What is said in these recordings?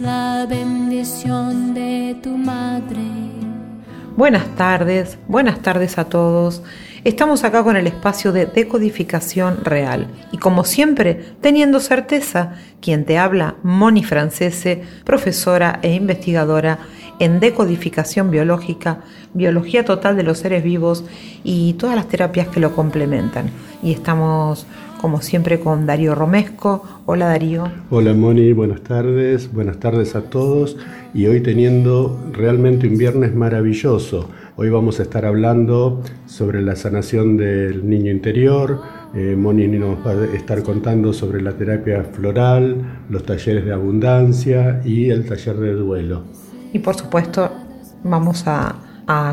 la bendición de tu madre. Buenas tardes, buenas tardes a todos. Estamos acá con el espacio de decodificación real y como siempre, teniendo certeza, quien te habla, Moni Francese, profesora e investigadora en decodificación biológica, biología total de los seres vivos y todas las terapias que lo complementan. Y estamos como siempre con Darío Romesco. Hola Darío. Hola Moni, buenas tardes, buenas tardes a todos y hoy teniendo realmente un viernes maravilloso Hoy vamos a estar hablando sobre la sanación del niño interior. Eh, Moni nos va a estar contando sobre la terapia floral, los talleres de abundancia y el taller de duelo. Y por supuesto vamos a,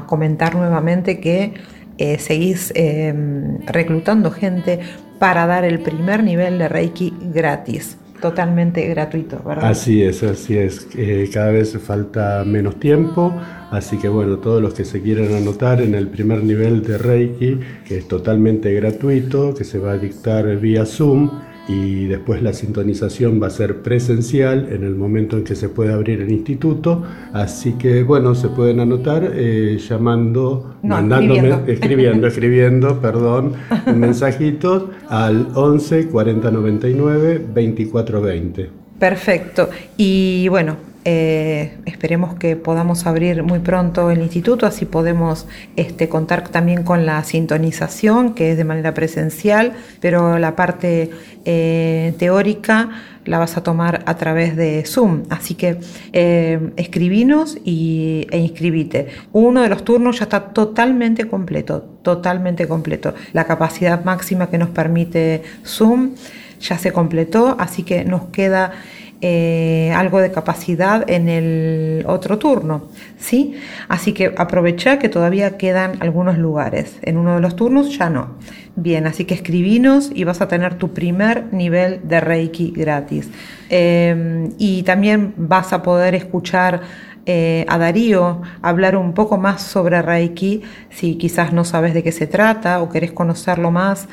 comentar nuevamente que eh, seguís em, reclutando gente para dar el primer nivel de Reiki gratis totalmente gratuito, ¿verdad? Así es, así es. Eh, cada vez falta menos tiempo, así que bueno, todos los que se quieran anotar en el primer nivel de Reiki, que es totalmente gratuito, que se va a dictar vía Zoom, y después la sintonización va a ser presencial en el momento en que se puede abrir el instituto. Así que bueno, se pueden anotar eh, llamando, mandándome, escribiendo. escribiendo, perdón, mensajitos al 11 40 99 24 20. Perfecto. Y bueno, eh, esperemos que podamos abrir muy pronto el instituto, así podemos este, contar también con la sintonización, que es de manera presencial, pero la parte eh, teórica la vas a tomar a través de Zoom. Así que eh, escribinos y, e inscribite. Uno de los turnos ya está totalmente completo, totalmente completo. La capacidad máxima que nos permite Zoom ya se completó, así que nos queda eh, algo de capacidad en el otro turno, ¿sí? Así que aprovecha que todavía quedan algunos lugares. En uno de los turnos ya no. Bien, así que escribinos y vas a tener tu primer nivel de Reiki gratis. Eh, y también vas a poder escuchar eh, a Darío hablar un poco más sobre Reiki, si quizás no sabes de qué se trata o querés conocerlo más,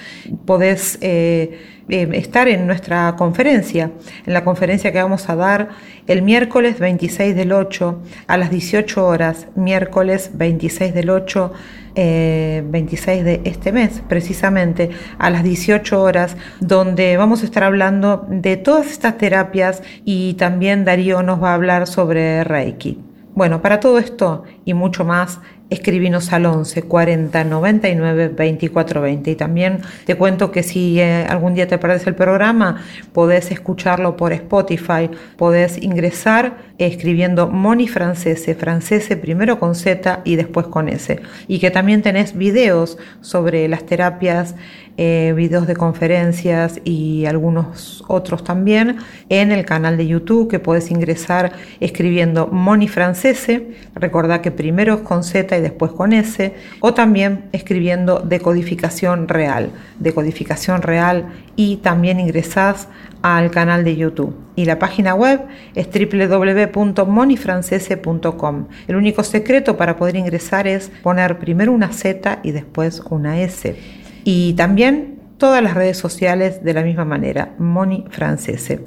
podés eh, eh, estar en nuestra conferencia, en la conferencia que vamos a dar el miércoles 26 del 8 a las 18 horas, miércoles 26 del 8. 26 de este mes, precisamente a las 18 horas, donde vamos a estar hablando de todas estas terapias y también Darío nos va a hablar sobre Reiki. Bueno, para todo esto y mucho más, escribinos al 11 40 99 24 20. Y también te cuento que si eh, algún día te perdés el programa, podés escucharlo por Spotify, podés ingresar escribiendo Moni Francese, Francese primero con Z y después con S. Y que también tenés videos sobre las terapias eh, videos de conferencias y algunos otros también en el canal de YouTube que puedes ingresar escribiendo Moni Francese, recordá que primero es con Z y después con S, o también escribiendo decodificación real, decodificación real y también ingresás al canal de YouTube. Y la página web es www.monifrancese.com. El único secreto para poder ingresar es poner primero una Z y después una S y también todas las redes sociales de la misma manera, Moni Francese.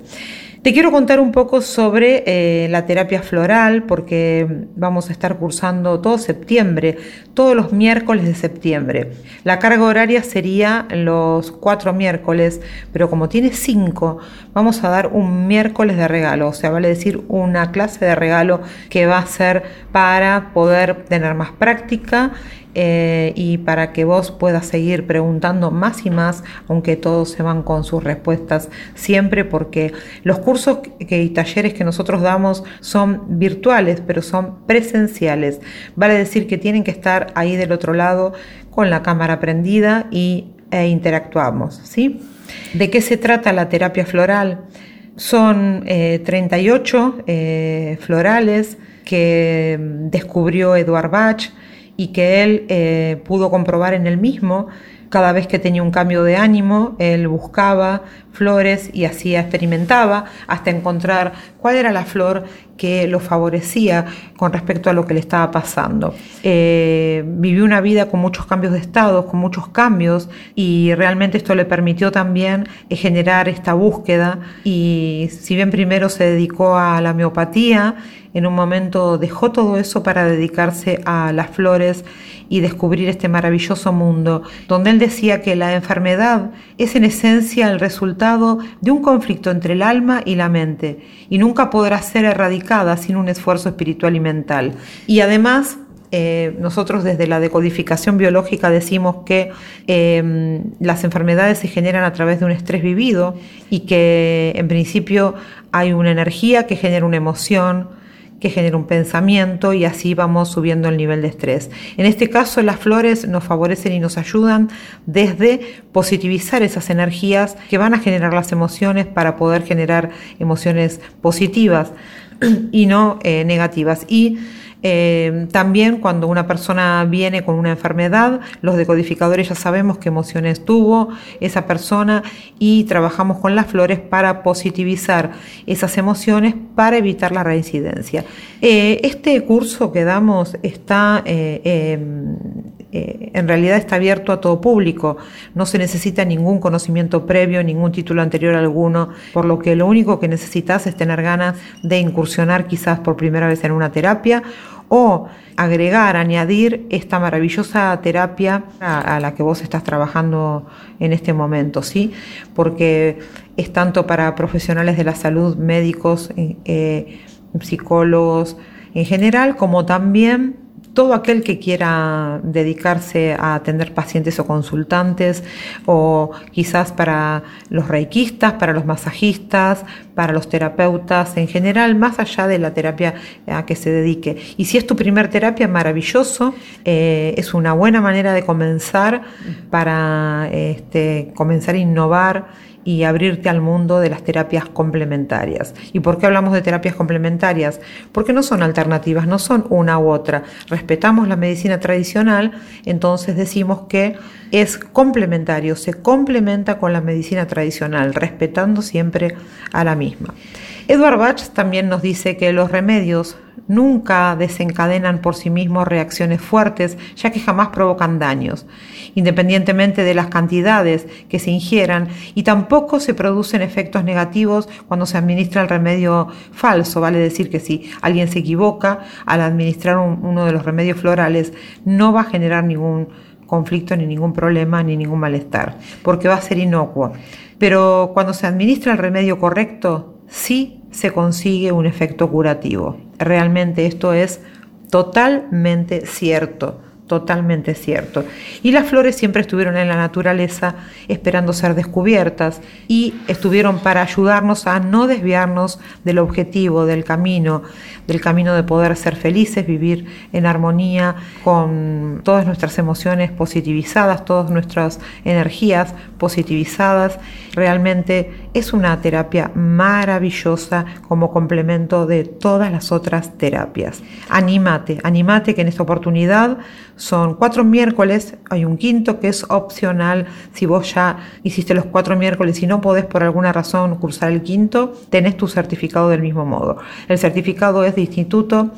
Te quiero contar un poco sobre eh, la terapia floral porque vamos a estar cursando todo septiembre, todos los miércoles de septiembre. La carga horaria sería los cuatro miércoles, pero como tiene cinco, vamos a dar un miércoles de regalo, o sea, vale decir una clase de regalo que va a ser para poder tener más práctica eh, y para que vos puedas seguir preguntando más y más, aunque todos se van con sus respuestas siempre, porque los cursos y talleres que nosotros damos son virtuales, pero son presenciales. Vale decir que tienen que estar ahí del otro lado con la cámara prendida y, e interactuamos. ¿sí? ¿De qué se trata la terapia floral? Son 38 eh, eh, florales que descubrió Eduard Bach y que él eh, pudo comprobar en él mismo Cada vez que tenía un cambio de ánimo, él buscaba flores y así experimentaba hasta encontrar cuál era la flor que lo favorecía con respecto a lo que le estaba pasando. Eh, vivió una vida con muchos cambios de estado, con muchos cambios y realmente esto le permitió también eh, generar esta búsqueda y si bien primero se dedicó a la homeopatía, en un momento dejó todo eso para dedicarse a las flores y descubrir este maravilloso mundo, donde él decía que la enfermedad es en esencia el resultado de un conflicto entre el alma y la mente, y nunca podrá ser erradicada sin un esfuerzo espiritual y mental. Y además, eh, nosotros desde la decodificación biológica decimos que eh, las enfermedades se generan a través de un estrés vivido y que en principio hay una energía que genera una emoción, que genera un pensamiento y así vamos subiendo el nivel de estrés. En este caso, las flores nos favorecen y nos ayudan desde positivizar esas energías que van a generar las emociones para poder generar emociones positivas y no eh, negativas. Y eh, también cuando una persona viene con una enfermedad, los decodificadores ya sabemos qué emociones tuvo esa persona y trabajamos con las flores para positivizar esas emociones para evitar la reincidencia. Eh, este curso que damos está... Eh, en realidad está abierto a todo público, no se necesita ningún conocimiento previo, ningún título anterior alguno, por lo que lo único que necesitas es tener ganas de incursionar quizás por primera vez en una terapia o agregar, añadir esta maravillosa terapia a, la que vos estás trabajando en este momento, ¿sí? Porque es tanto para profesionales de la salud, médicos, eh, eh, psicólogos en general, como también todo aquel que quiera dedicarse a atender pacientes o consultantes, o quizás para los reikistas, para los masajistas, para los terapeutas en general, más allá de la terapia a que se dedique. Y si es tu primer terapia, maravilloso, eh, es una buena manera de comenzar para este, comenzar a innovar y abrirte al mundo de las terapias complementarias. ¿Y por qué hablamos de terapias complementarias? Porque no son alternativas, no son una u otra. Respetamos la medicina tradicional, entonces decimos que es complementario, se complementa con la medicina tradicional, respetando siempre a la misma. Edward Bach también nos dice que los remedios nunca desencadenan por sí mismos reacciones fuertes, ya que jamás provocan daños, independientemente de las cantidades que se ingieran, y tampoco se producen efectos negativos cuando se administra el remedio falso, vale decir que si alguien se equivoca al administrar uno de los remedios florales, no va a generar ningún conflicto, ni ningún problema, ni ningún malestar, porque va a ser inocuo. Pero cuando se administra el remedio correcto, sí se consigue un efecto curativo. Realmente esto es totalmente cierto totalmente cierto. Y las flores siempre estuvieron en la naturaleza esperando ser descubiertas y estuvieron para ayudarnos a no desviarnos del objetivo, del camino, del camino de poder ser felices, vivir en armonía con todas nuestras emociones positivizadas, todas nuestras energías positivizadas. Realmente es una terapia maravillosa como complemento de todas las otras terapias. Anímate, anímate que en esta oportunidad son cuatro miércoles, hay un quinto que es opcional. Si vos ya hiciste los cuatro miércoles y no podés por alguna razón cursar el quinto, tenés tu certificado del mismo modo. El certificado es de Instituto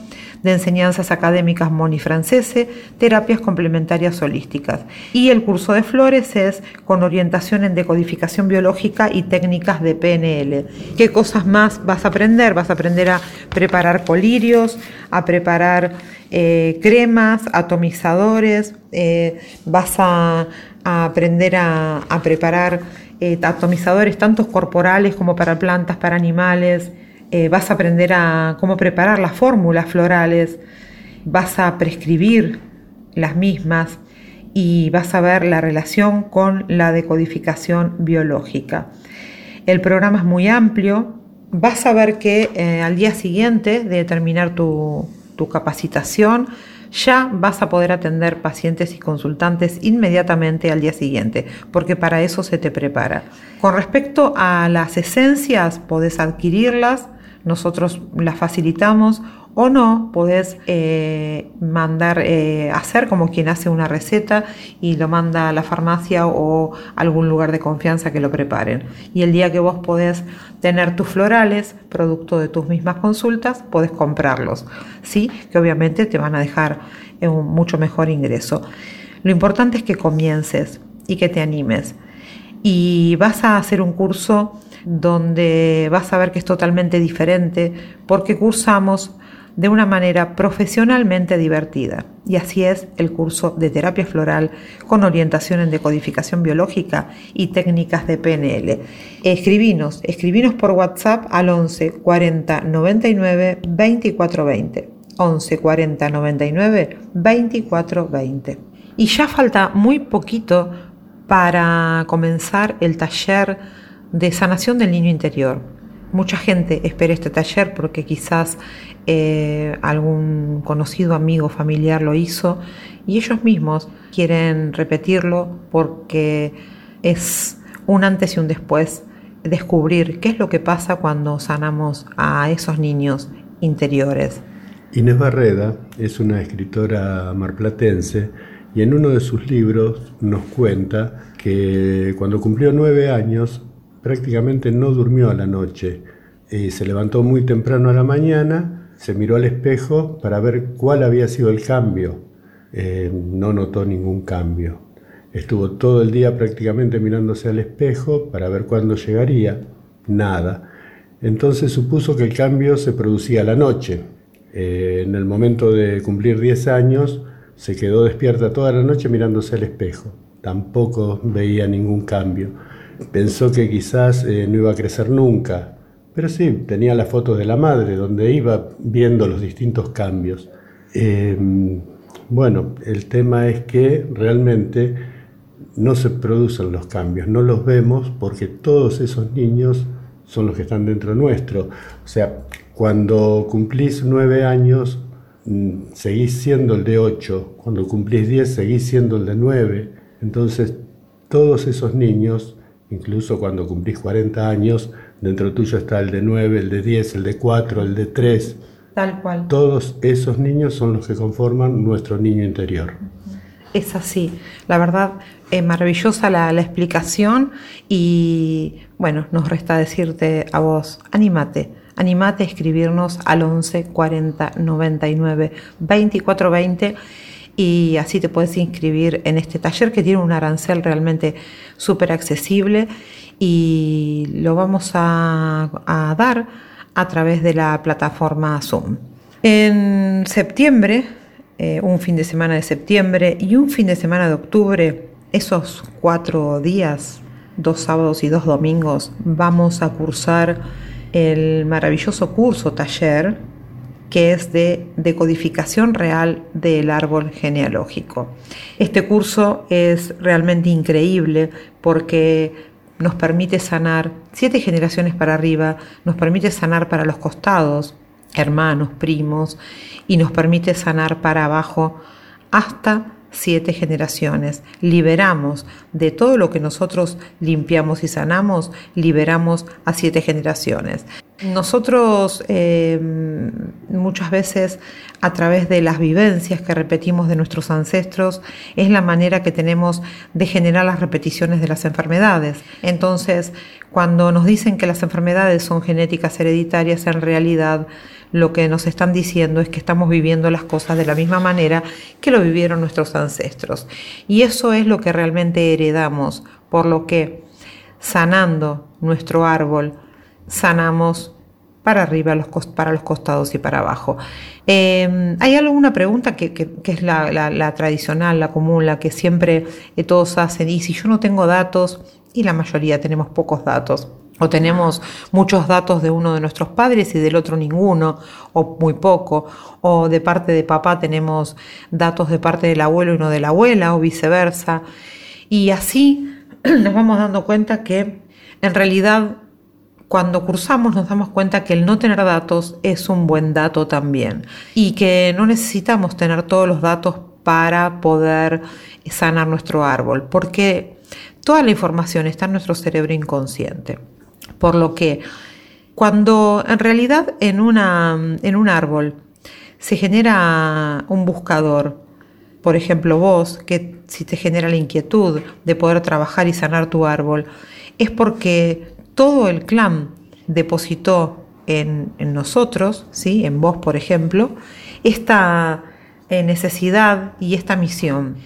de Enseñanzas Académicas Moni Francese, Terapias Complementarias Holísticas. Y el curso de Flores es con orientación en decodificación biológica y técnicas de PNL. ¿Qué cosas más vas a aprender? Vas a aprender a preparar colirios, a preparar eh, cremas, atomizadores, eh, vas a, aprender a, preparar eh, atomizadores tanto corporales como para plantas, para animales, vas a aprender a cómo preparar las fórmulas florales, vas a prescribir las mismas y vas a ver la relación con la decodificación biológica. El programa es muy amplio, vas a ver que al día siguiente de terminar tu, tu capacitación, ya vas a poder atender pacientes y consultantes inmediatamente al día siguiente, porque para eso se te prepara. Con respecto a las esencias, podés adquirirlas, nosotros las facilitamos O no, podés eh, mandar, eh, hacer como quien hace una receta y lo manda a la farmacia o algún lugar de confianza que lo preparen. Y el día que vos podés tener tus florales, producto de tus mismas consultas, podés comprarlos. Sí, que obviamente te van a dejar un mucho mejor ingreso. Lo importante es que comiences y que te animes. Y vas a hacer un curso donde vas a ver que es totalmente diferente porque cursamos de una manera profesionalmente divertida. Y así es el curso de terapia floral con orientación en decodificación biológica y técnicas de PNL. Escribinos, escribinos por WhatsApp al 11 40 99 24 20. 11 40 99 24 20. Y ya falta muy poquito para comenzar el taller de sanación del niño interior. Mucha gente espera este taller porque quizás eh, algún conocido amigo familiar lo hizo y ellos mismos quieren repetirlo porque es un antes y un después descubrir qué es lo que pasa cuando sanamos a esos niños interiores. Inés Barreda es una escritora marplatense y en uno de sus libros nos cuenta que cuando cumplió nueve años prácticamente no durmió a la noche. y se levantó muy temprano a la mañana se miró al espejo para ver cuál había sido el cambio. Eh, no notó ningún cambio. Estuvo todo el día prácticamente mirándose al espejo para ver cuándo llegaría. Nada. Entonces supuso que el cambio se producía a la noche. Eh, en el momento de cumplir 10 años, se quedó despierta toda la noche mirándose al espejo. Tampoco veía ningún cambio. Pensó que quizás eh, no iba a crecer nunca, pero sí, tenía las fotos de la madre, donde iba viendo los distintos cambios. Em, bueno, el tema es que realmente no se producen los cambios, no los vemos porque todos esos niños son los que están dentro nuestro. O sea, cuando cumplís nueve años, mm, seguís siendo el de ocho, cuando cumplís diez, seguís siendo el de nueve. Entonces, todos esos niños, incluso cuando cumplís 40 años, Dentro tuyo está el de 9, el de 10, el de 4, el de 3. Tal cual. Todos esos niños son los que conforman nuestro niño interior. Es así. La verdad, es maravillosa la, explicación y bueno, nos resta decirte a vos, anímate. Anímate a escribirnos al 11 40 99 24 20 y así te puedes inscribir en este taller que tiene un arancel realmente súper accesible y lo vamos a, dar a través de la plataforma Zoom. En septiembre, eh, un fin de semana de septiembre y un fin de semana de octubre, esos cuatro días, dos sábados y dos domingos, vamos a cursar el maravilloso curso taller que es de decodificación real del árbol genealógico. Este curso es realmente increíble porque nos permite sanar siete generaciones para arriba, nos permite sanar para los costados, hermanos, primos, y nos permite sanar para abajo hasta siete generaciones. Liberamos de todo lo que nosotros limpiamos y sanamos, liberamos a siete generaciones. Nosotros eh, muchas veces a través de las vivencias que repetimos de nuestros ancestros es la manera que tenemos de generar las repeticiones de las enfermedades. Entonces, cuando nos dicen que las enfermedades son genéticas hereditarias, en realidad lo que nos están diciendo es que estamos viviendo las cosas de la misma manera que lo vivieron nuestros ancestros. Y eso es lo que realmente heredamos, por lo que sanando nuestro árbol, sanamos para arriba, para los costados y para abajo. Em, ¿Hay alguna pregunta que, es la, tradicional, la común, la que siempre eh, todos hacen? Y si yo no tengo datos, y la mayoría tenemos pocos datos, o tenemos muchos datos de uno de nuestros padres y del otro ninguno, o muy poco, o de parte de papá tenemos datos de parte del abuelo y no de la abuela, o viceversa. Y así nos vamos dando cuenta que en realidad cuando cursamos nos damos cuenta que el no tener datos es un buen dato también y que no necesitamos tener todos los datos para poder sanar nuestro árbol, porque toda la información está en nuestro cerebro inconsciente. Por lo que cuando en realidad en, una, en un árbol se genera un buscador. Por ejemplo, vos, que si te genera la inquietud de poder trabajar y sanar tu árbol, es porque todo el clan depositó en, nosotros, ¿sí? en vos, por ejemplo, esta necesidad y esta misión.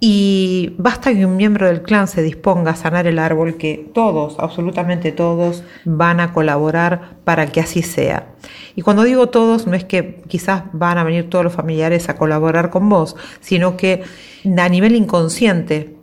Y basta que un miembro del clan se disponga a sanar el árbol, que todos, absolutamente todos, van a colaborar para que así sea. Y cuando digo todos, no es que quizás van a venir todos los familiares a colaborar con vos, sino que a nivel inconsciente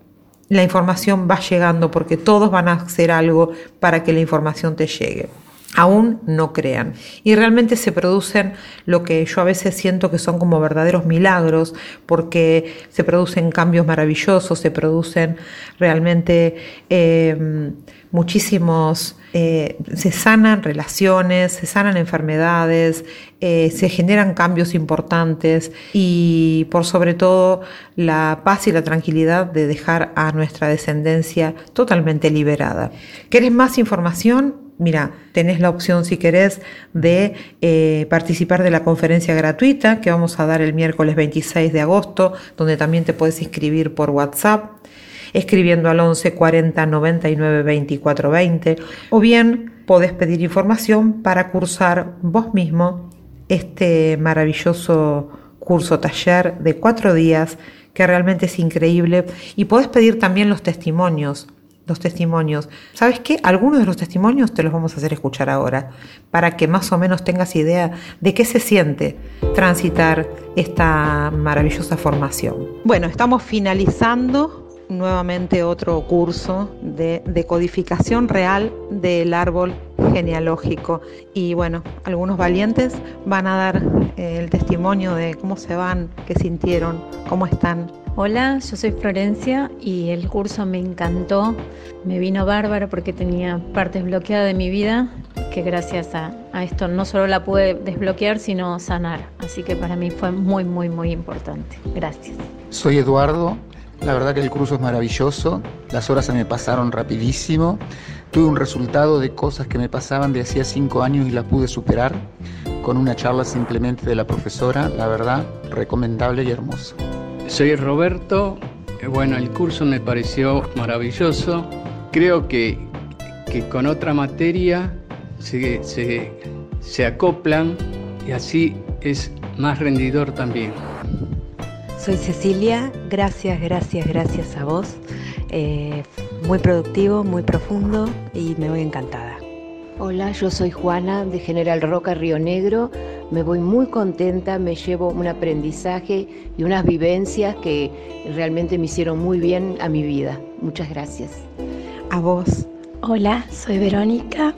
la información va llegando porque todos van a hacer algo para que la información te llegue aún no crean. Y realmente se producen lo que yo a veces siento que son como verdaderos milagros, porque se producen cambios maravillosos, se producen realmente eh, muchísimos, eh, se sanan relaciones, se sanan enfermedades, eh, se generan cambios importantes y por sobre todo la paz y la tranquilidad de dejar a nuestra descendencia totalmente liberada. ¿Querés más información? Mira, tenés la opción si querés de eh, participar de la conferencia gratuita que vamos a dar el miércoles 26 de agosto, donde también te puedes inscribir por WhatsApp, escribiendo al 11 40 99 24 20, o bien podés pedir información para cursar vos mismo este maravilloso curso taller de cuatro días que realmente es increíble y podés pedir también los testimonios los testimonios. ¿Sabes qué? Algunos de los testimonios te los vamos a hacer escuchar ahora, para que más o menos tengas idea de qué se siente transitar esta maravillosa formación. Bueno, estamos finalizando nuevamente otro curso de decodificación real del árbol genealógico. Y bueno, algunos valientes van a dar eh, el testimonio de cómo se van, qué sintieron, cómo están. Hola, yo soy Florencia y el curso me encantó. Me vino bárbaro porque tenía partes bloqueadas de mi vida que gracias a, esto no solo la pude desbloquear, sino sanar. Así que para mí fue muy, muy, muy importante. Gracias. Soy Eduardo. La verdad que el curso es maravilloso. Las horas se me pasaron rapidísimo. Tuve un resultado de cosas que me pasaban de hacía cinco años y las pude superar con una charla simplemente de la profesora. La verdad, recomendable y hermoso. Soy Roberto, eh, bueno, el curso me pareció maravilloso. Creo que, que con otra materia se, se, se acoplan y así es más rendidor también. Soy Cecilia, gracias, gracias, gracias a vos. Eh, muy productivo, muy profundo y me voy encantada. Hola, yo soy Juana de General Roca Río Negro me voy muy contenta, me llevo un aprendizaje y unas vivencias que realmente me hicieron muy bien a mi vida. Muchas gracias. A vos. Hola, soy Verónica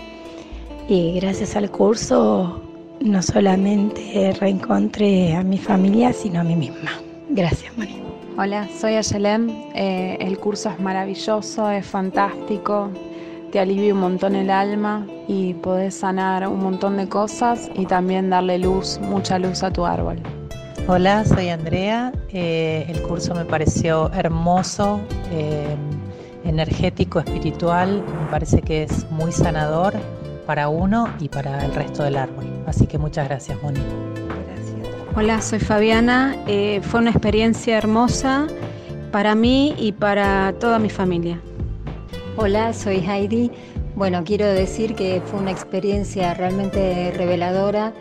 y gracias al curso no solamente reencontré a mi familia, sino a mí misma. Gracias, María. Hola, soy Ayelem. Eh, el curso es maravilloso, es fantástico te alivia un montón el alma y podés sanar un montón de cosas y también darle luz, mucha luz a tu árbol. Hola, soy Andrea. Eh, el curso me pareció hermoso, eh, energético, espiritual. Me parece que es muy sanador para uno y para el resto del árbol. Así que muchas gracias, Moni. Gracias. Hola, soy Fabiana. Eh, fue una experiencia hermosa para mí y para toda mi familia. Hola, soy Heidi. Bueno, quiero decir que fue una experiencia realmente reveladora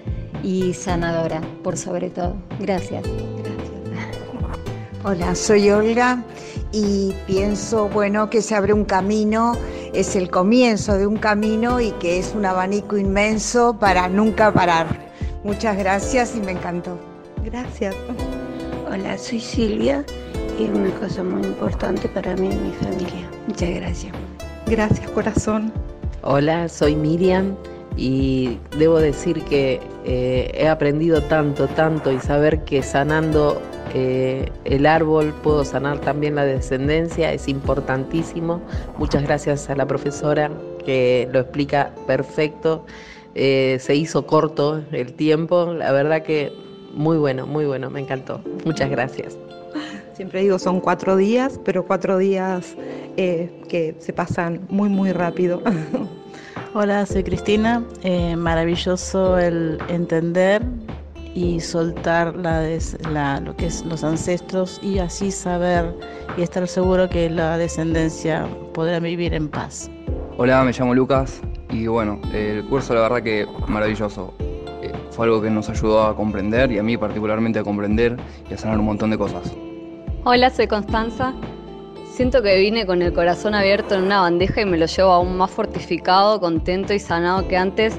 y sanadora, por sobre todo. Gracias. Hola, soy Olga y pienso, bueno, que se abre un camino, es el comienzo de un camino y que es un abanico inmenso para nunca parar. Muchas gracias y me encantó. Gracias. Hola, soy Silvia y es una cosa muy importante para mí y mi familia. Muchas gracias. Gracias, corazón. Hola, soy Miriam y debo decir que eh, he aprendido tanto, tanto y saber que sanando eh, el árbol puedo sanar también la descendencia es importantísimo. Muchas gracias a la profesora que lo explica perfecto. Eh, se hizo corto el tiempo, la verdad que muy bueno, muy bueno, me encantó. Muchas gracias. Siempre digo, son cuatro días, pero cuatro días eh, que se pasan muy, muy rápido. Hola, soy Cristina. Eh, maravilloso el entender y soltar la, lo que es los ancestros y así saber y estar seguro que la descendencia podrá vivir en paz. Hola, me llamo Lucas y bueno, el curso la verdad que maravilloso. Eh, fue algo que nos ayudó a comprender y a mí particularmente a comprender y a sanar un montón de cosas. Hola, soy Constanza. Siento que vine con el corazón abierto en una bandeja y me lo llevo aún más fortificado, contento y sanado que antes.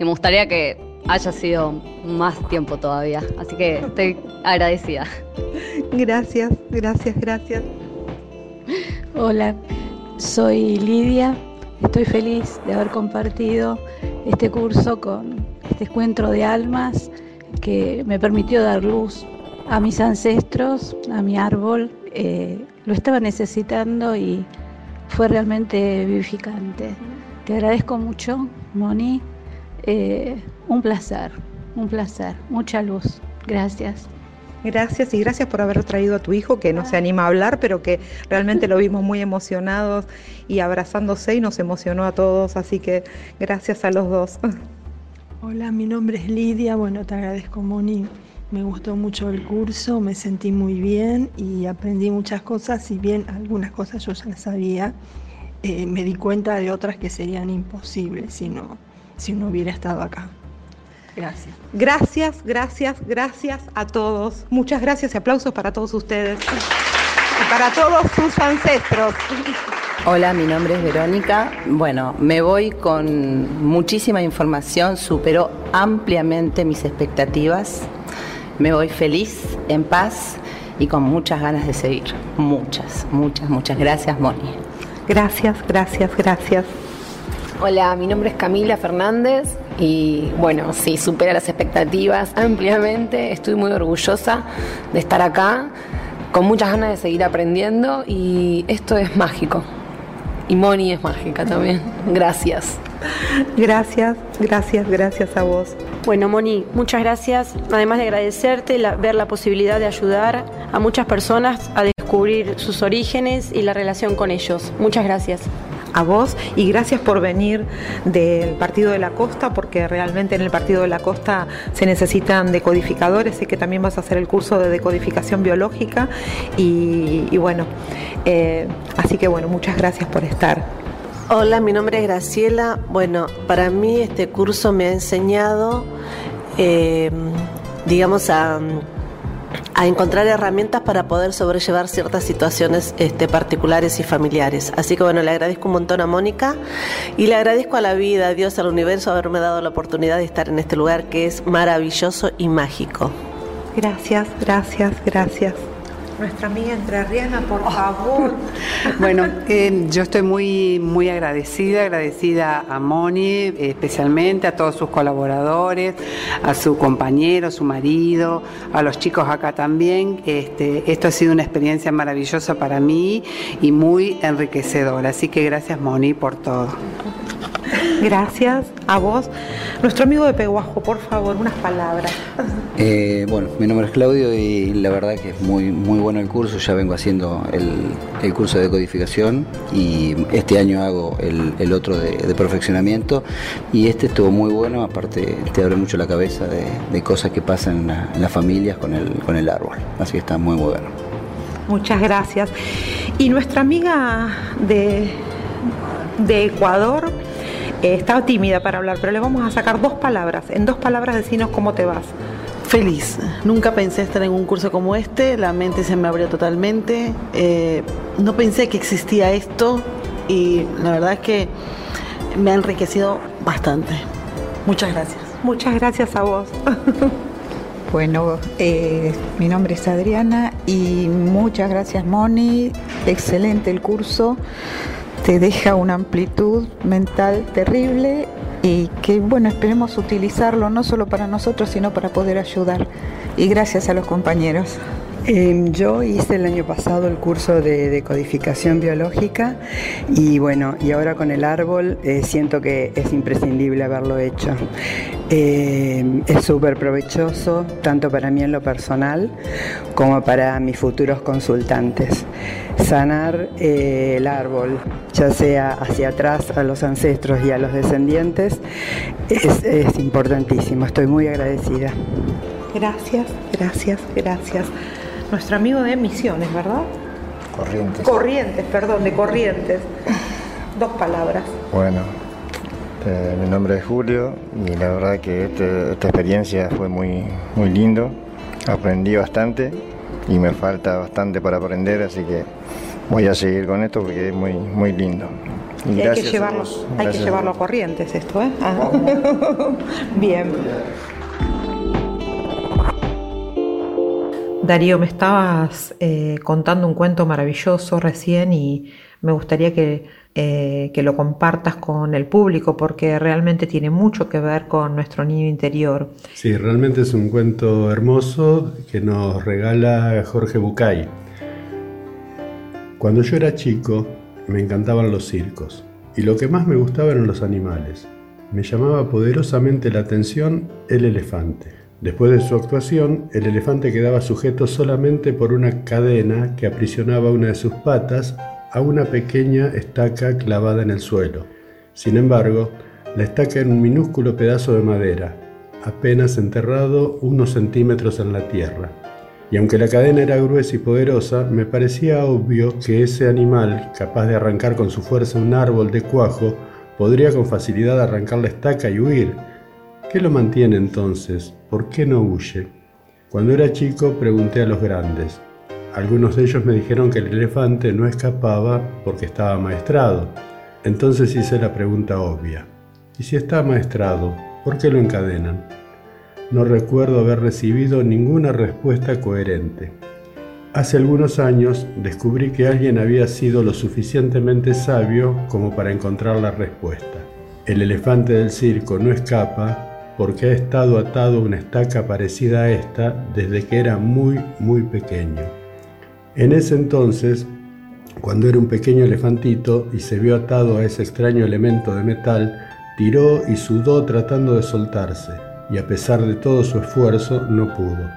Y me gustaría que haya sido más tiempo todavía. Así que estoy agradecida. Gracias, gracias, gracias. Hola, soy Lidia. Estoy feliz de haber compartido este curso con este encuentro de almas que me permitió dar luz a mis ancestros, a mi árbol. Eh, lo estaba necesitando y fue realmente vivificante. Te agradezco mucho, Moni. Eh, un placer, un placer, mucha luz. Gracias. Gracias y gracias por haber traído a tu hijo que no se anima a hablar, pero que realmente lo vimos muy emocionados y abrazándose y nos emocionó a todos, así que gracias a los dos. Hola, mi nombre es Lidia, bueno, te agradezco Moni, me gustó mucho el curso, me sentí muy bien y aprendí muchas cosas, si bien algunas cosas yo ya las sabía, eh, me di cuenta de otras que serían imposibles si no, si no hubiera estado acá. Gracias. Gracias, gracias, gracias a todos. Muchas gracias y aplausos para todos ustedes y para todos sus ancestros. Hola, mi nombre es Verónica. Bueno, me voy con muchísima información, superó ampliamente mis expectativas. Me voy feliz, en paz y con muchas ganas de seguir. Muchas, muchas, muchas gracias, Moni. Gracias, gracias, gracias. Hola, mi nombre es Camila Fernández y bueno, sí, supera las expectativas ampliamente. Estoy muy orgullosa de estar acá, con muchas ganas de seguir aprendiendo y esto es mágico. Y Moni es mágica también. Gracias. Gracias, gracias, gracias a vos. Bueno, Moni, muchas gracias. Además de agradecerte, ver la posibilidad de ayudar a muchas personas a descubrir sus orígenes y la relación con ellos. Muchas gracias a vos y gracias por venir del Partido de la Costa, porque realmente en el Partido de la Costa se necesitan decodificadores y que también vas a hacer el curso de decodificación biológica y, bueno, eh, así que bueno, muchas gracias por estar. Hola, mi nombre es Graciela. Bueno, para mí este curso me ha enseñado, eh, digamos, a a encontrar herramientas para poder sobrellevar ciertas situaciones este, particulares y familiares. Así que bueno, le agradezco un montón a Mónica y le agradezco a la vida, a Dios, al universo, haberme dado la oportunidad de estar en este lugar que es maravilloso y mágico. Gracias, gracias, gracias. Nuestra amiga entrerriana, por favor. bueno, eh, yo estoy muy, muy agradecida, agradecida a Moni, especialmente a todos sus colaboradores, a su compañero, su marido, a los chicos acá también. Este, esto ha sido una experiencia maravillosa para mí y muy enriquecedora. Así que gracias Moni por todo. Gracias a vos. Nuestro amigo de Peguajo, por favor, unas palabras. Eh, bueno, mi nombre es Claudio y la verdad que es muy, muy bueno el curso. Ya vengo haciendo el, curso de codificación y este año hago el, otro de, perfeccionamiento y este estuvo muy bueno. Aparte, te abre mucho la cabeza de, cosas que pasan en, las familias con el, con el árbol. Así que está muy, muy bueno. Muchas gracias. Y nuestra amiga de, de Ecuador, eh, estaba tímida para hablar, pero le vamos a sacar dos palabras. En dos palabras decinos cómo te vas. Feliz. Nunca pensé estar en un curso como este, la mente se me abrió totalmente. Eh, no pensé que existía esto y la verdad es que me ha enriquecido bastante. Muchas gracias. Muchas gracias a vos. Bueno, eh, mi nombre es Adriana y muchas gracias Moni, excelente el curso te deja una amplitud mental terrible y que bueno, esperemos utilizarlo no solo para nosotros, sino para poder ayudar. Y gracias a los compañeros. Em, yo hice el año pasado el curso de, decodificación biológica y bueno, y ahora con el árbol eh, siento que es imprescindible haberlo hecho. Em, es súper provechoso, tanto para mí en lo personal como para mis futuros consultantes. Sanar eh, el árbol, ya sea hacia atrás a los ancestros y a los descendientes, es importantísimo. Estoy muy agradecida. Gracias, gracias, gracias. Nuestro amigo de Misiones, ¿verdad? Corrientes. Corrientes, perdón, de Corrientes. Dos palabras. Bueno, eh, mi nombre es Julio y la verdad que este- esta experiencia fue muy, muy lindo. Aprendí bastante y me falta bastante para aprender, así que voy a seguir con esto porque es muy, muy lindo. Y hay que llevarlo, hay que llevarlo a. Corrientes esto, ¿eh? Bien. Darío, me estabas eh, contando un cuento maravilloso recién y me gustaría que, eh, que lo compartas con el público porque realmente tiene mucho que ver con nuestro niño interior. Sí, realmente es un cuento hermoso que nos regala Jorge Bucay. Cuando yo era chico, me encantaban los circos y lo que más me gustaba eran los animales. Me llamaba poderosamente la atención el elefante. Después de su actuación, el elefante quedaba sujeto solamente por una cadena que aprisionaba una de sus patas a una pequeña estaca clavada en el suelo. Sin embargo, la estaca era un minúsculo pedazo de madera, apenas enterrado unos centímetros en la tierra. Y aunque la cadena era gruesa y poderosa, me parecía obvio que ese animal, capaz de arrancar con su fuerza un árbol de cuajo, podría con facilidad arrancar la estaca y huir. ¿Qué lo mantiene entonces? ¿Por qué no huye? Cuando era chico pregunté a los grandes. Algunos de ellos me dijeron que el elefante no escapaba porque estaba maestrado. Entonces hice la pregunta obvia. ¿Y si está maestrado, por qué lo encadenan? No recuerdo haber recibido ninguna respuesta coherente. Hace algunos años descubrí que alguien había sido lo suficientemente sabio como para encontrar la respuesta. El elefante del circo no escapa porque ha estado atado a una estaca parecida a esta desde que era muy, muy pequeño. En ese entonces, cuando era un pequeño elefantito y se vio atado a ese extraño elemento de metal, tiró y sudó tratando de soltarse, y a pesar de todo su esfuerzo no pudo.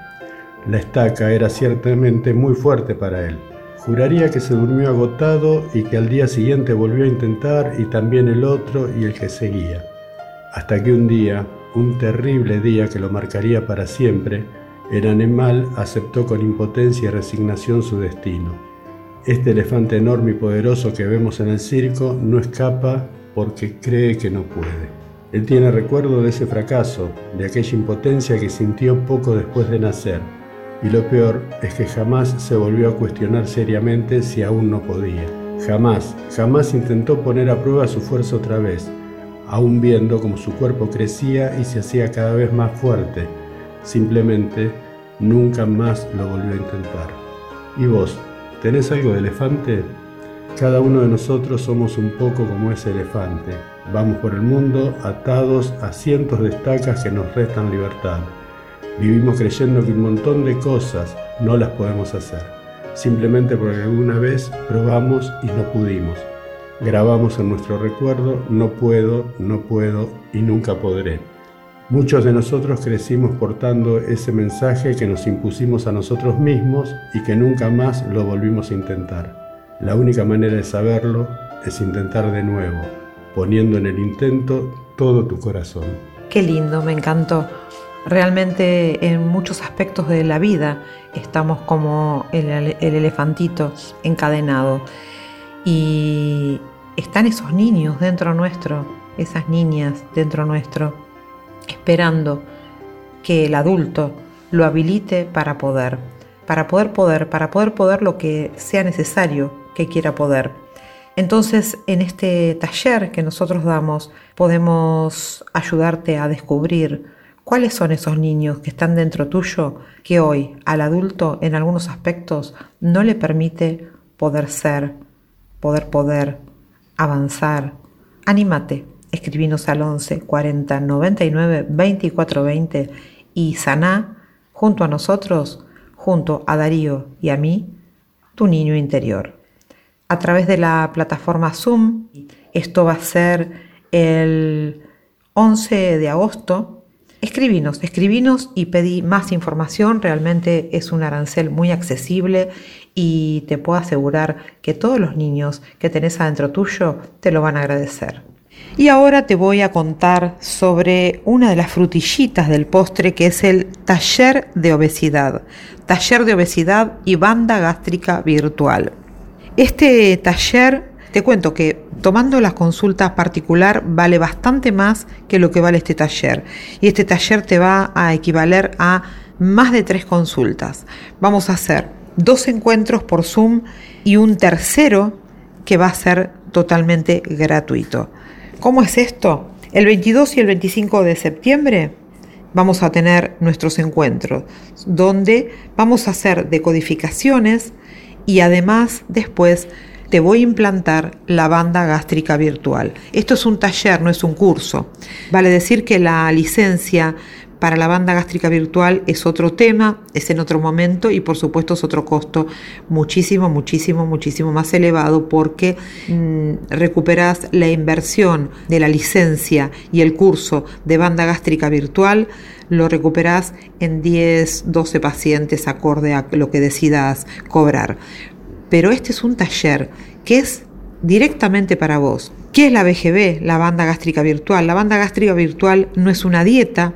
La estaca era ciertamente muy fuerte para él. Juraría que se durmió agotado y que al día siguiente volvió a intentar y también el otro y el que seguía. Hasta que un día, un terrible día que lo marcaría para siempre, el animal aceptó con impotencia y resignación su destino. Este elefante enorme y poderoso que vemos en el circo no escapa porque cree que no puede. Él tiene recuerdo de ese fracaso, de aquella impotencia que sintió poco después de nacer, y lo peor es que jamás se volvió a cuestionar seriamente si aún no podía. Jamás, jamás intentó poner a prueba su fuerza otra vez, aún viendo como su cuerpo crecía y se hacía cada vez más fuerte. Simplemente nunca más lo volvió a intentar. ¿Y vos? ¿Tenés algo de elefante? Cada uno de nosotros somos un poco como ese elefante. Vamos por el mundo atados a cientos de estacas que nos restan libertad. Vivimos creyendo que un montón de cosas no las podemos hacer, simplemente porque alguna vez probamos y no pudimos. Grabamos en nuestro recuerdo, no puedo, no puedo y nunca podré. Muchos de nosotros crecimos portando ese mensaje que nos impusimos a nosotros mismos y que nunca más lo volvimos a intentar. La única manera de saberlo es intentar de nuevo, poniendo en el intento todo tu corazón. Qué lindo, me encantó. Realmente en muchos aspectos de la vida estamos como el, el elefantito encadenado y están esos niños dentro nuestro, esas niñas dentro nuestro, esperando que el adulto lo habilite para poder, para poder poder, para poder poder lo que sea necesario que quiera poder. Entonces, en este taller que nosotros damos, podemos ayudarte a descubrir cuáles son esos niños que están dentro tuyo que hoy al adulto en algunos aspectos no le permite poder ser, poder poder, avanzar. Anímate, escribinos al 11 40 99 24 20 y saná junto a nosotros, junto a Darío y a mí, tu niño interior. A través de la plataforma Zoom, esto va a ser el 11 de agosto. Escribinos, escribinos y pedí más información. Realmente es un arancel muy accesible y te puedo asegurar que todos los niños que tenés adentro tuyo te lo van a agradecer. Y ahora te voy a contar sobre una de las frutillitas del postre que es el taller de obesidad. Taller de obesidad y banda gástrica virtual. Este taller, te cuento que tomando las consultas particular vale bastante más que lo que vale este taller. Y este taller te va a equivaler a más de tres consultas. Vamos a hacer dos encuentros por Zoom y un tercero que va a ser totalmente gratuito. ¿Cómo es esto? El 22 y el 25 de septiembre vamos a tener nuestros encuentros, donde vamos a hacer decodificaciones y además después te voy a implantar la banda gástrica virtual. Esto es un taller, no es un curso. Vale decir que la licencia para la banda gástrica virtual es otro tema, es en otro momento y por supuesto es otro costo muchísimo, muchísimo, muchísimo más elevado porque mm, recuperas la inversión de la licencia y el curso de banda gástrica virtual, lo recuperas en 10, 12 pacientes acorde a lo que decidas cobrar. Pero este es un taller que es directamente para vos. ¿Qué es la BGB, la banda gástrica virtual? La banda gástrica virtual no es una dieta,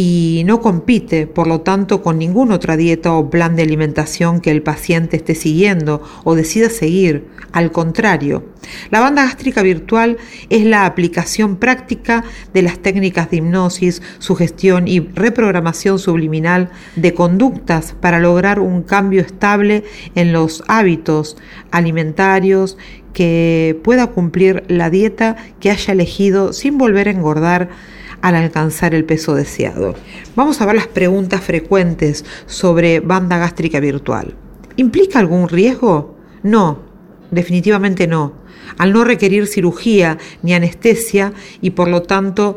y no compite, por lo tanto, con ninguna otra dieta o plan de alimentación que el paciente esté siguiendo o decida seguir. Al contrario, la banda gástrica virtual es la aplicación práctica de las técnicas de hipnosis, sugestión y reprogramación subliminal de conductas para lograr un cambio estable en los hábitos alimentarios que pueda cumplir la dieta que haya elegido sin volver a engordar al alcanzar el peso deseado. Vamos a ver las preguntas frecuentes sobre banda gástrica virtual. ¿Implica algún riesgo? No, definitivamente no. Al no requerir cirugía ni anestesia y por lo tanto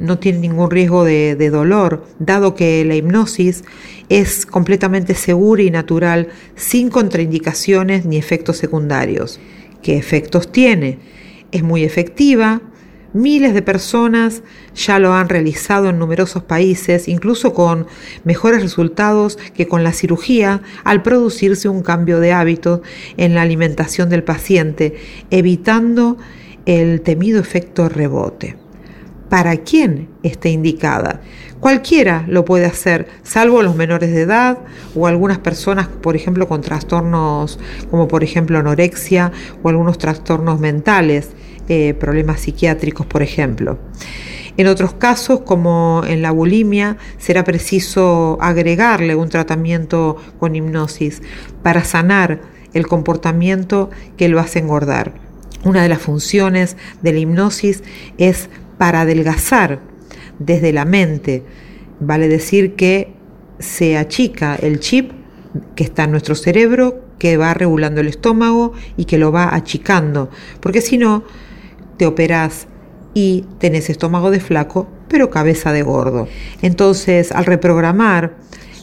no tiene ningún riesgo de, de dolor, dado que la hipnosis es completamente segura y natural, sin contraindicaciones ni efectos secundarios. ¿Qué efectos tiene? Es muy efectiva, Miles de personas ya lo han realizado en numerosos países, incluso con mejores resultados que con la cirugía al producirse un cambio de hábito en la alimentación del paciente, evitando el temido efecto rebote. ¿Para quién está indicada? Cualquiera lo puede hacer, salvo los menores de edad o algunas personas, por ejemplo, con trastornos como por ejemplo anorexia o algunos trastornos mentales eh, problemas psiquiátricos, por ejemplo. En otros casos, como en la bulimia, será preciso agregarle un tratamiento con hipnosis para sanar el comportamiento que lo hace engordar. Una de las funciones de la hipnosis es para adelgazar desde la mente. Vale decir que se achica el chip que está en nuestro cerebro, que va regulando el estómago y que lo va achicando, porque si no, te operás y tenés estómago de flaco, pero cabeza de gordo. Entonces, al reprogramar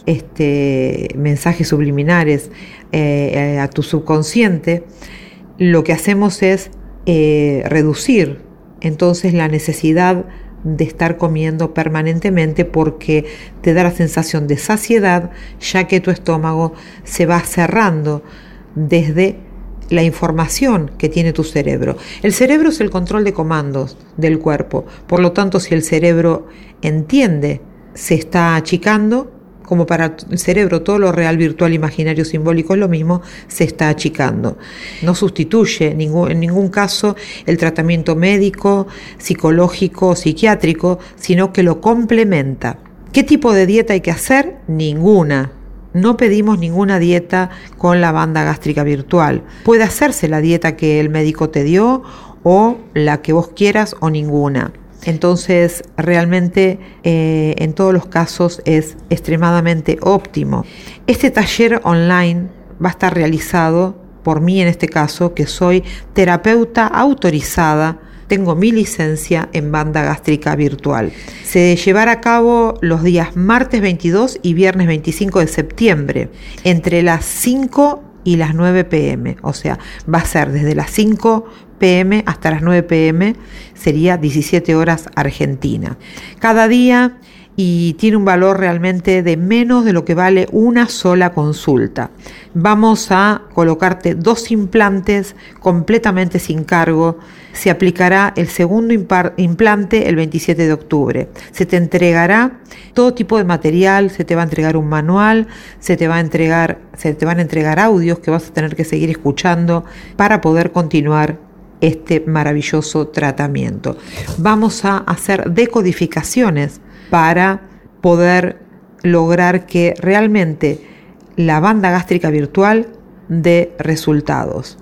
este, mensajes subliminares eh, a tu subconsciente, lo que hacemos es eh, reducir entonces la necesidad de estar comiendo permanentemente porque te da la sensación de saciedad ya que tu estómago se va cerrando desde la información que tiene tu cerebro. El cerebro es el control de comandos del cuerpo. Por lo tanto, si el cerebro entiende, se está achicando, como para el cerebro todo lo real, virtual, imaginario, simbólico es lo mismo, se está achicando. No sustituye en ningún caso el tratamiento médico, psicológico psiquiátrico, sino que lo complementa. ¿Qué tipo de dieta hay que hacer? Ninguna no pedimos ninguna dieta con la banda gástrica virtual. Puede hacerse la dieta que el médico te dio o la que vos quieras o ninguna. Entonces, realmente eh, en todos los casos es extremadamente óptimo. Este taller online va a estar realizado por mí en este caso, que soy terapeuta autorizada tengo mi licencia en banda gástrica virtual. Se llevará a cabo los días martes 22 y viernes 25 de septiembre, entre las 5 y las 9 pm. O sea, va a ser desde las 5 pm hasta las 9 pm, sería 17 horas Argentina. Cada día y tiene un valor realmente de menos de lo que vale una sola consulta. Vamos a colocarte dos implantes completamente sin cargo. Se aplicará el segundo implante el 27 de octubre. Se te entregará todo tipo de material, se te va a entregar un manual, se te va a entregar, se te van a entregar audios que vas a tener que seguir escuchando para poder continuar este maravilloso tratamiento. Vamos a hacer decodificaciones para poder lograr que realmente la banda gástrica virtual dé resultados.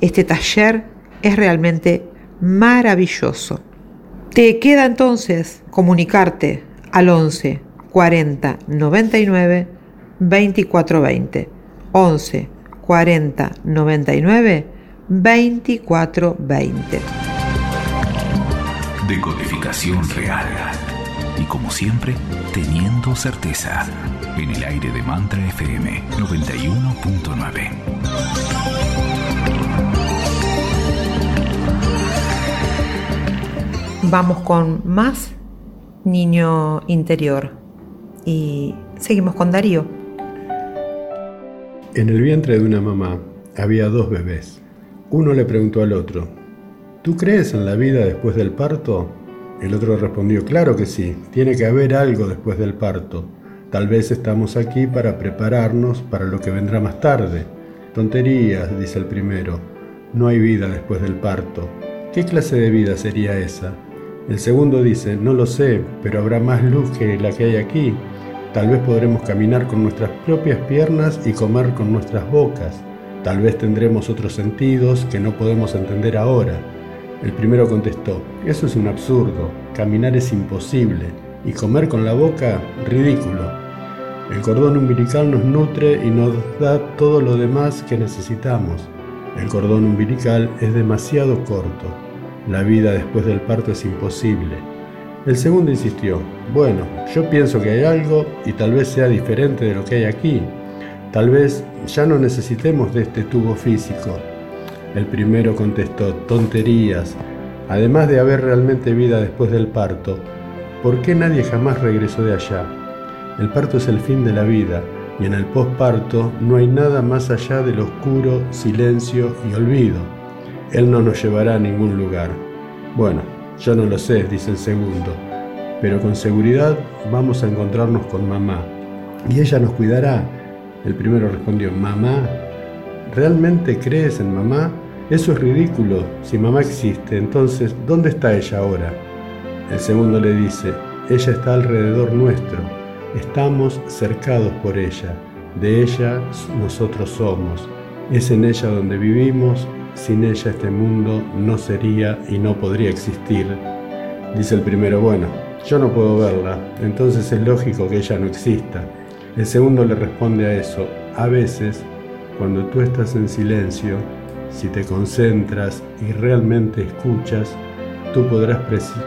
Este taller es realmente maravilloso. Te queda entonces comunicarte al 11 40 99 24 20. 11 40 99 24 20. Decodificación real como siempre, teniendo certeza. En el aire de Mantra FM 91.9. Vamos con más niño interior y seguimos con Darío. En el vientre de una mamá había dos bebés. Uno le preguntó al otro, ¿tú crees en la vida después del parto? El otro respondió, claro que sí, tiene que haber algo después del parto. Tal vez estamos aquí para prepararnos para lo que vendrá más tarde. Tonterías, dice el primero. No hay vida después del parto. ¿Qué clase de vida sería esa? El segundo dice, no lo sé, pero habrá más luz que la que hay aquí. Tal vez podremos caminar con nuestras propias piernas y comer con nuestras bocas. Tal vez tendremos otros sentidos que no podemos entender ahora. El primero contestó, eso es un absurdo, caminar es imposible y comer con la boca, ridículo. El cordón umbilical nos nutre y nos da todo lo demás que necesitamos. El cordón umbilical es demasiado corto. La vida después del parto es imposible. El segundo insistió, bueno, yo pienso que hay algo y tal vez sea diferente de lo que hay aquí. Tal vez ya no necesitemos de este tubo físico. El primero contestó, tonterías. Además de haber realmente vida después del parto, ¿por qué nadie jamás regresó de allá? El parto es el fin de la vida y en el posparto no hay nada más allá del oscuro, silencio y olvido. Él no nos llevará a ningún lugar. Bueno, yo no lo sé, dice el segundo, pero con seguridad vamos a encontrarnos con mamá y ella nos cuidará. El primero respondió, mamá, ¿realmente crees en mamá? Eso es ridículo. Si mamá existe, entonces, ¿dónde está ella ahora? El segundo le dice, ella está alrededor nuestro. Estamos cercados por ella. De ella nosotros somos. Es en ella donde vivimos. Sin ella este mundo no sería y no podría existir. Dice el primero, bueno, yo no puedo verla, entonces es lógico que ella no exista. El segundo le responde a eso, a veces, cuando tú estás en silencio, si te concentras y realmente escuchas, tú podrás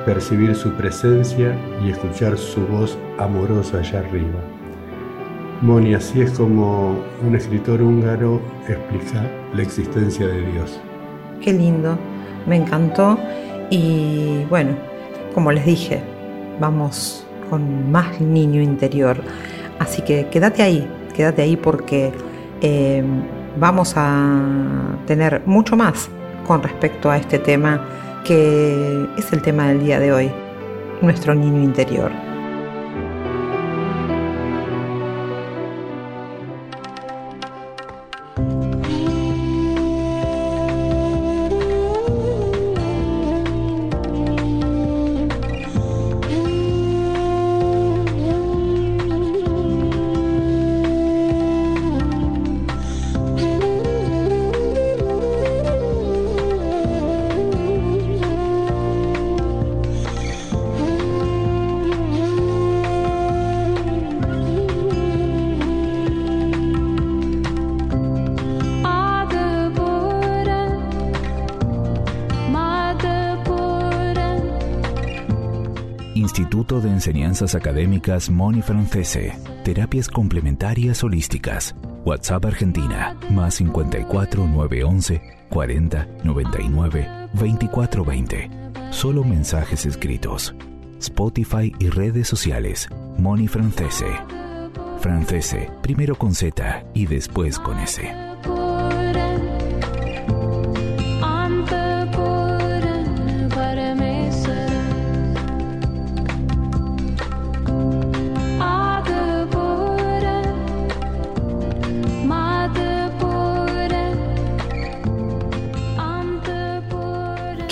percibir su presencia y escuchar su voz amorosa allá arriba. Moni, así es como un escritor húngaro explica la existencia de Dios. Qué lindo, me encantó y bueno, como les dije, vamos con más niño interior. Así que quédate ahí, quédate ahí porque eh, vamos a tener mucho más con respecto a este tema que es el tema del día de hoy, nuestro niño interior. Académicas Moni Francese. Terapias complementarias holísticas. WhatsApp Argentina. Más 54 911 40 99 24 20. Solo mensajes escritos. Spotify y redes sociales. Moni Francese. Francese, primero con Z y después con S.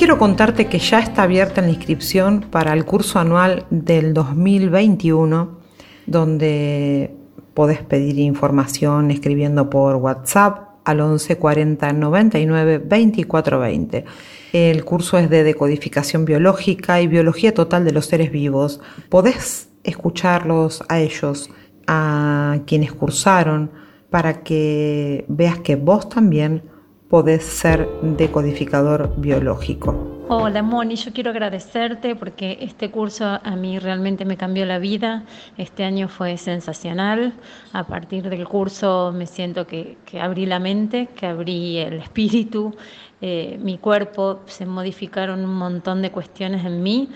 Quiero contarte que ya está abierta la inscripción para el curso anual del 2021, donde podés pedir información escribiendo por WhatsApp al 11 40 99 24 20. El curso es de decodificación biológica y biología total de los seres vivos. Podés escucharlos a ellos, a quienes cursaron, para que veas que vos también podés ser decodificador biológico. Hola Moni, yo quiero agradecerte porque este curso a mí realmente me cambió la vida. Este año fue sensacional. A partir del curso me siento que, abrí la mente, que abrí el espíritu, eh, mi cuerpo, se modificaron un montón de cuestiones en mí,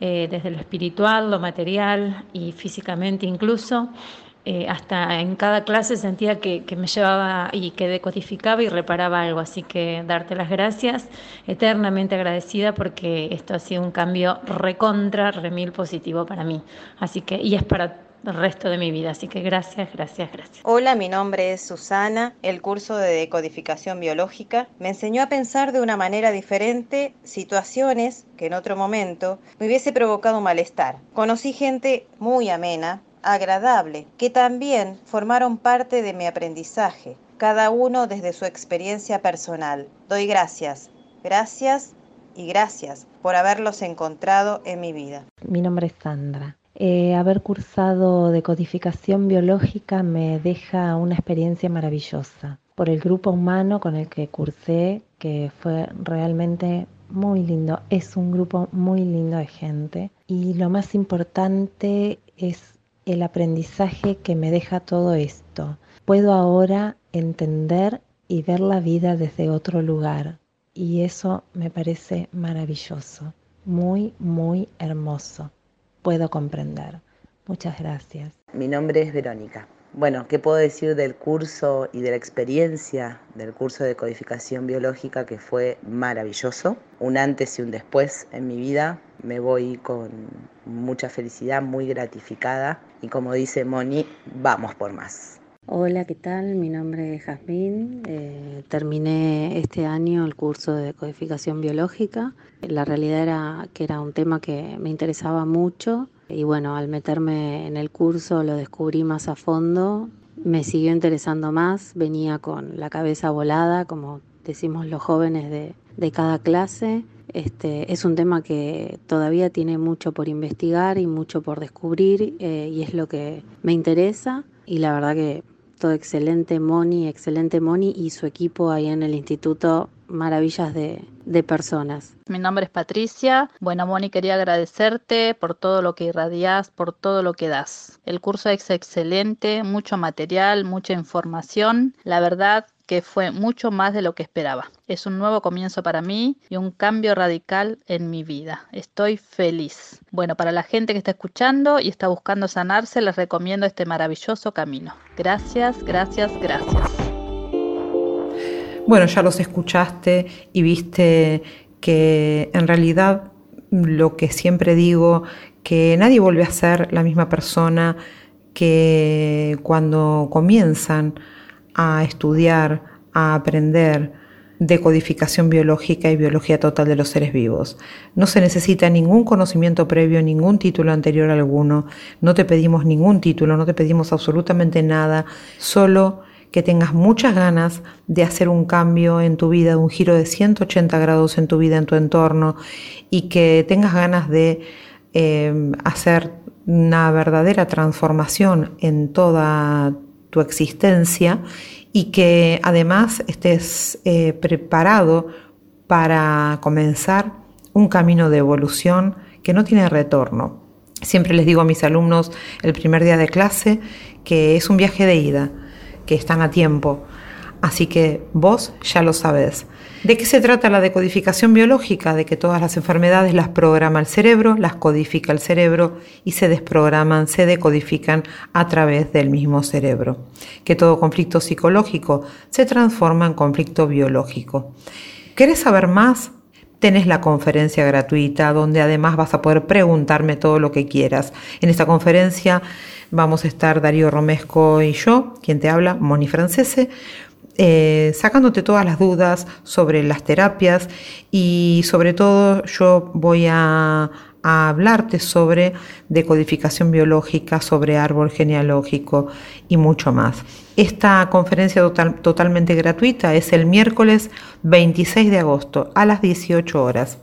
eh, desde lo espiritual, lo material y físicamente incluso. Eh, hasta en cada clase sentía que, me llevaba y que decodificaba y reparaba algo. Así que darte las gracias, eternamente agradecida porque esto ha sido un cambio recontra, remil positivo para mí. Así que, y es para el resto de mi vida. Así que gracias, gracias, gracias. Hola, mi nombre es Susana. El curso de decodificación biológica me enseñó a pensar de una manera diferente situaciones que en otro momento me hubiese provocado malestar. Conocí gente muy amena, agradable, que también formaron parte de mi aprendizaje, cada uno desde su experiencia personal. Doy gracias, gracias y gracias por haberlos encontrado en mi vida. Mi nombre es Sandra. Eh, haber cursado decodificación biológica me deja una experiencia maravillosa por el grupo humano con el que cursé, que fue realmente muy lindo. Es un grupo muy lindo de gente y lo más importante es el aprendizaje que me deja todo esto. Puedo ahora entender y ver la vida desde otro lugar y eso me parece maravilloso, muy, muy hermoso. Puedo comprender. Muchas gracias. Mi nombre es Verónica. Bueno, ¿qué puedo decir del curso y de la experiencia del curso de codificación biológica que fue maravilloso? Un antes y un después en mi vida. Me voy con mucha felicidad, muy gratificada y como dice Moni, vamos por más. Hola, ¿qué tal? Mi nombre es Jazmín. Eh, terminé este año el curso de codificación biológica. La realidad era que era un tema que me interesaba mucho y bueno, al meterme en el curso lo descubrí más a fondo, me siguió interesando más, venía con la cabeza volada, como decimos los jóvenes de, cada clase. Este, es un tema que todavía tiene mucho por investigar y mucho por descubrir eh, y es lo que me interesa y la verdad que todo excelente Moni, excelente Moni y su equipo ahí en el instituto maravillas de, personas. Mi nombre es Patricia. Bueno, Moni, quería agradecerte por todo lo que irradias, por todo lo que das. El curso es excelente, mucho material, mucha información. La verdad que fue mucho más de lo que esperaba. Es un nuevo comienzo para mí y un cambio radical en mi vida. Estoy feliz. Bueno, para la gente que está escuchando y está buscando sanarse, les recomiendo este maravilloso camino. Gracias, gracias, gracias. Bueno, ya los escuchaste y viste que en realidad lo que siempre digo, que nadie vuelve a ser la misma persona que cuando comienzan a estudiar, a aprender decodificación biológica y biología total de los seres vivos. No se necesita ningún conocimiento previo, ningún título anterior alguno, no te pedimos ningún título, no te pedimos absolutamente nada, solo que tengas muchas ganas de hacer un cambio en tu vida, un giro de 180 grados en tu vida, en tu entorno, y que tengas ganas de eh, hacer una verdadera transformación en toda tu existencia y que además estés eh, preparado para comenzar un camino de evolución que no tiene retorno. Siempre les digo a mis alumnos el primer día de clase que es un viaje de ida que están a tiempo. Así que vos ya lo sabes. ¿De qué se trata la decodificación biológica? De que todas las enfermedades las programa el cerebro, las codifica el cerebro y se desprograman, se decodifican a través del mismo cerebro. Que todo conflicto psicológico se transforma en conflicto biológico. ¿Querés saber más? Tenés la conferencia gratuita donde además vas a poder preguntarme todo lo que quieras. En esta conferencia vamos a estar Darío Romesco y yo, quien te habla, Moni Francese, eh, sacándote todas las dudas sobre las terapias y sobre todo yo voy a, hablarte sobre decodificación biológica, sobre árbol genealógico y mucho más. Esta conferencia totalmente gratuita es el miércoles 26 de agosto a las 18 horas.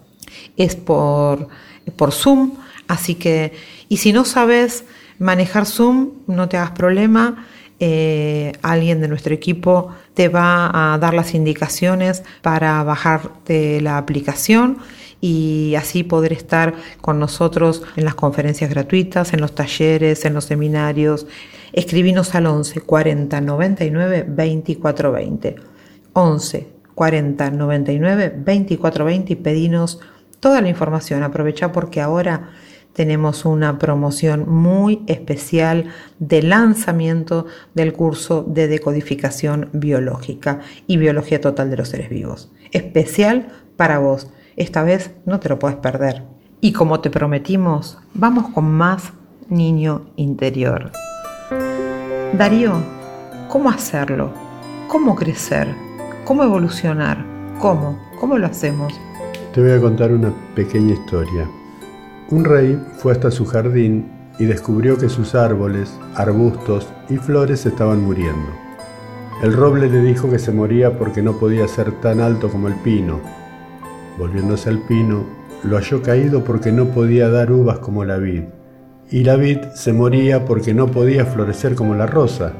Es por, por Zoom, así que, y si no sabes manejar Zoom, no te hagas problema eh, alguien de nuestro equipo te va a dar las indicaciones para bajarte la aplicación y así poder estar con nosotros en las conferencias gratuitas, en los talleres, en los seminarios. Escribinos al 11 40 99 24 20. 11 40 99 24 20 y pedinos toda la información. Aprovecha porque ahora tenemos una promoción muy especial de lanzamiento del curso de decodificación biológica y biología total de los seres vivos. Especial para vos. Esta vez no te lo puedes perder. Y como te prometimos, vamos con más niño interior. Darío, ¿cómo hacerlo? ¿Cómo crecer? ¿Cómo evolucionar? ¿Cómo? ¿Cómo lo hacemos? Te voy a contar una pequeña historia. Un rey fue hasta su jardín y descubrió que sus árboles, arbustos y flores estaban muriendo. El roble le dijo que se moría porque no podía ser tan alto como el pino. Volviéndose al pino, lo halló caído porque no podía dar uvas como la vid. Y la vid se moría porque no podía florecer como la rosa.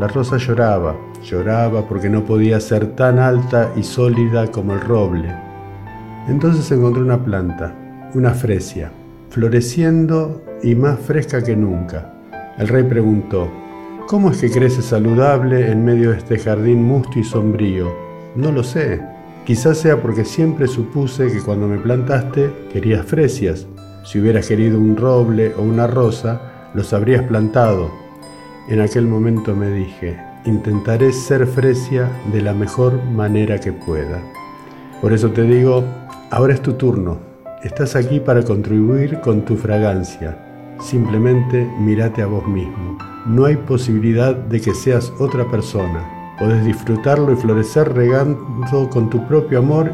La rosa lloraba, lloraba porque no podía ser tan alta y sólida como el roble. Entonces encontró una planta, una fresia, floreciendo y más fresca que nunca. El rey preguntó, ¿Cómo es que crece saludable en medio de este jardín musto y sombrío? No lo sé. Quizás sea porque siempre supuse que cuando me plantaste querías fresias. Si hubieras querido un roble o una rosa, los habrías plantado. En aquel momento me dije, intentaré ser fresia de la mejor manera que pueda. Por eso te digo, ahora es tu turno, Estás aquí para contribuir con tu fragancia. Simplemente mírate a vos mismo. No hay posibilidad de que seas otra persona. Podés disfrutarlo y florecer regando con tu propio amor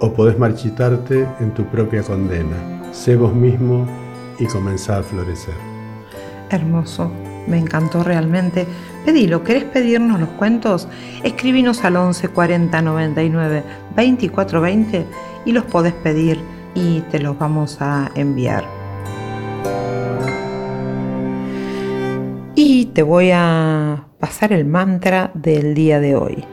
o podés marchitarte en tu propia condena. Sé vos mismo y comenzá a florecer. Hermoso, me encantó realmente. Pedilo, ¿querés pedirnos los cuentos? Escribinos al 11 40 99 24 20 y los podés pedir y te los vamos a enviar. Y te voy a pasar el mantra del día de hoy.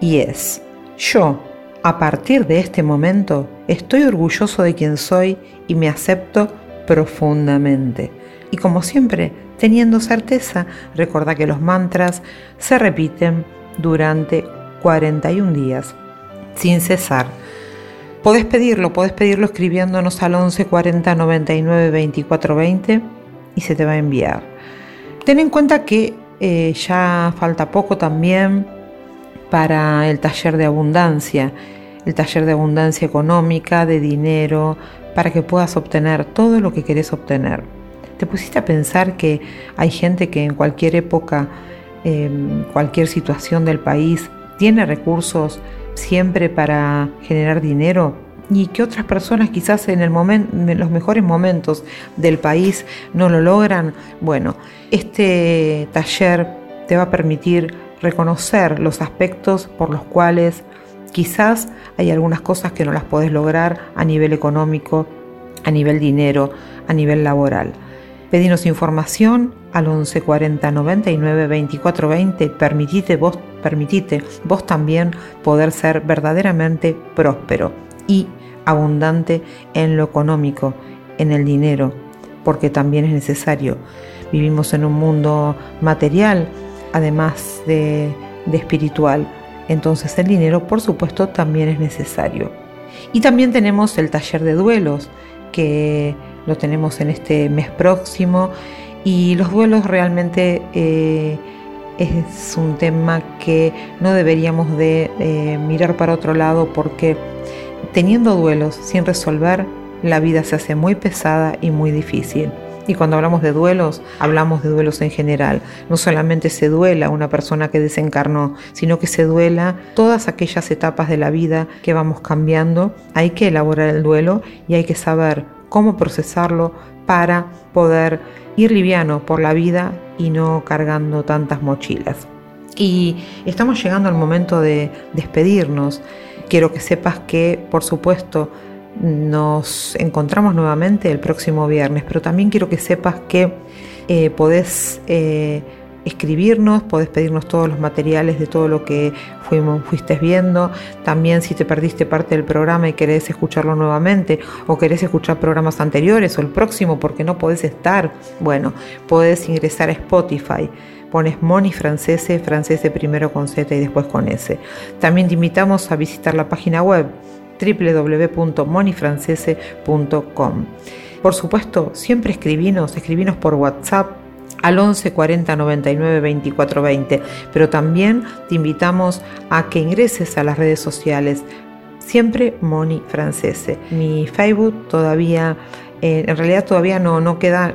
Y es, yo, a partir de este momento, estoy orgulloso de quien soy y me acepto profundamente. Y como siempre, teniendo certeza, recuerda que los mantras se repiten durante 41 días, sin cesar Podés pedirlo, podés pedirlo escribiéndonos al 11 40 99 24 20 y se te va a enviar. Ten en cuenta que eh, ya falta poco también para el taller de abundancia, el taller de abundancia económica, de dinero, para que puedas obtener todo lo que querés obtener. ¿Te pusiste a pensar que hay gente que en cualquier época, en cualquier situación del país, tiene recursos siempre para generar dinero y que otras personas quizás en, el en los mejores momentos del país no lo logran, bueno, este taller te va a permitir reconocer los aspectos por los cuales quizás hay algunas cosas que no las podés lograr a nivel económico, a nivel dinero, a nivel laboral. Pedinos información al 11 40 99 24 20. Permitite vos, permitite vos también poder ser verdaderamente próspero y abundante en lo económico, en el dinero, porque también es necesario. Vivimos en un mundo material, además de, espiritual, entonces el dinero por supuesto también es necesario. Y también tenemos el taller de duelos, que lo tenemos en este mes próximo, y los duelos realmente eh, es un tema que no deberíamos de eh, mirar para otro lado porque teniendo duelos sin resolver, la vida se hace muy pesada y muy difícil. Y cuando hablamos de duelos, hablamos de duelos en general. No solamente se duela una persona que desencarnó, sino que se duela todas aquellas etapas de la vida que vamos cambiando. Hay que elaborar el duelo y hay que saber cómo procesarlo para poder ir liviano por la vida y no cargando tantas mochilas. Y estamos llegando al momento de despedirnos. Quiero que sepas que, por supuesto, nos encontramos nuevamente el próximo viernes, pero también quiero que sepas que eh, podés eh, escribirnos, podés pedirnos todos los materiales de todo lo que fuimos, fuiste viendo. También si te perdiste parte del programa y querés escucharlo nuevamente o querés escuchar programas anteriores o el próximo porque no podés estar, bueno, podés ingresar a Spotify pones Moni Francese, Francese primero con Z y después con S. También te invitamos a visitar la página web www.monifrancese.com. Por supuesto, siempre escribinos, escribinos por WhatsApp al 11 40 99 24 20, pero también te invitamos a que ingreses a las redes sociales. Siempre Moni Francese. Mi Facebook todavía eh, en realidad todavía no, queda,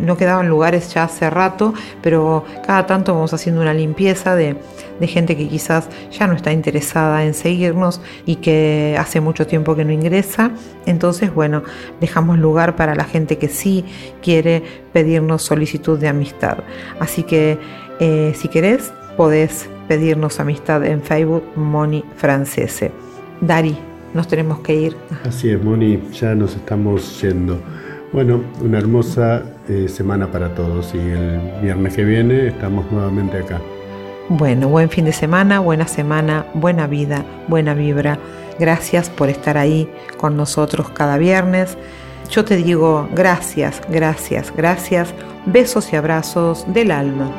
no quedaban lugares ya hace rato, pero cada tanto vamos haciendo una limpieza de, gente que quizás ya no está interesada en seguirnos y que hace mucho tiempo que no ingresa. Entonces, bueno, dejamos lugar para la gente que sí quiere pedirnos solicitud de amistad. Así que eh, si querés, podés pedirnos amistad en Facebook Moni Francese. Dari, nos tenemos que ir. Así es, Moni, ya nos estamos yendo. Bueno, una hermosa eh, semana para todos y el viernes que viene estamos nuevamente acá. Bueno, buen fin de semana, buena semana, buena vida, buena vibra. Gracias por estar ahí con nosotros cada viernes. Yo te digo gracias, gracias, gracias. Besos y abrazos del alma.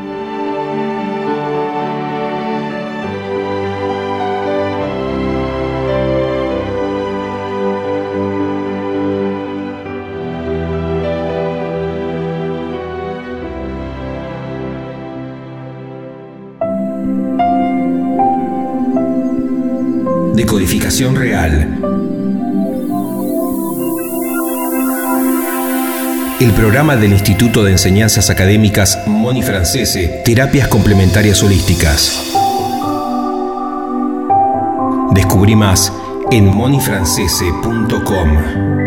Real. El programa del Instituto de Enseñanzas Académicas Moni Francese, Terapias Complementarias Holísticas. Descubrí más en monifrancese.com.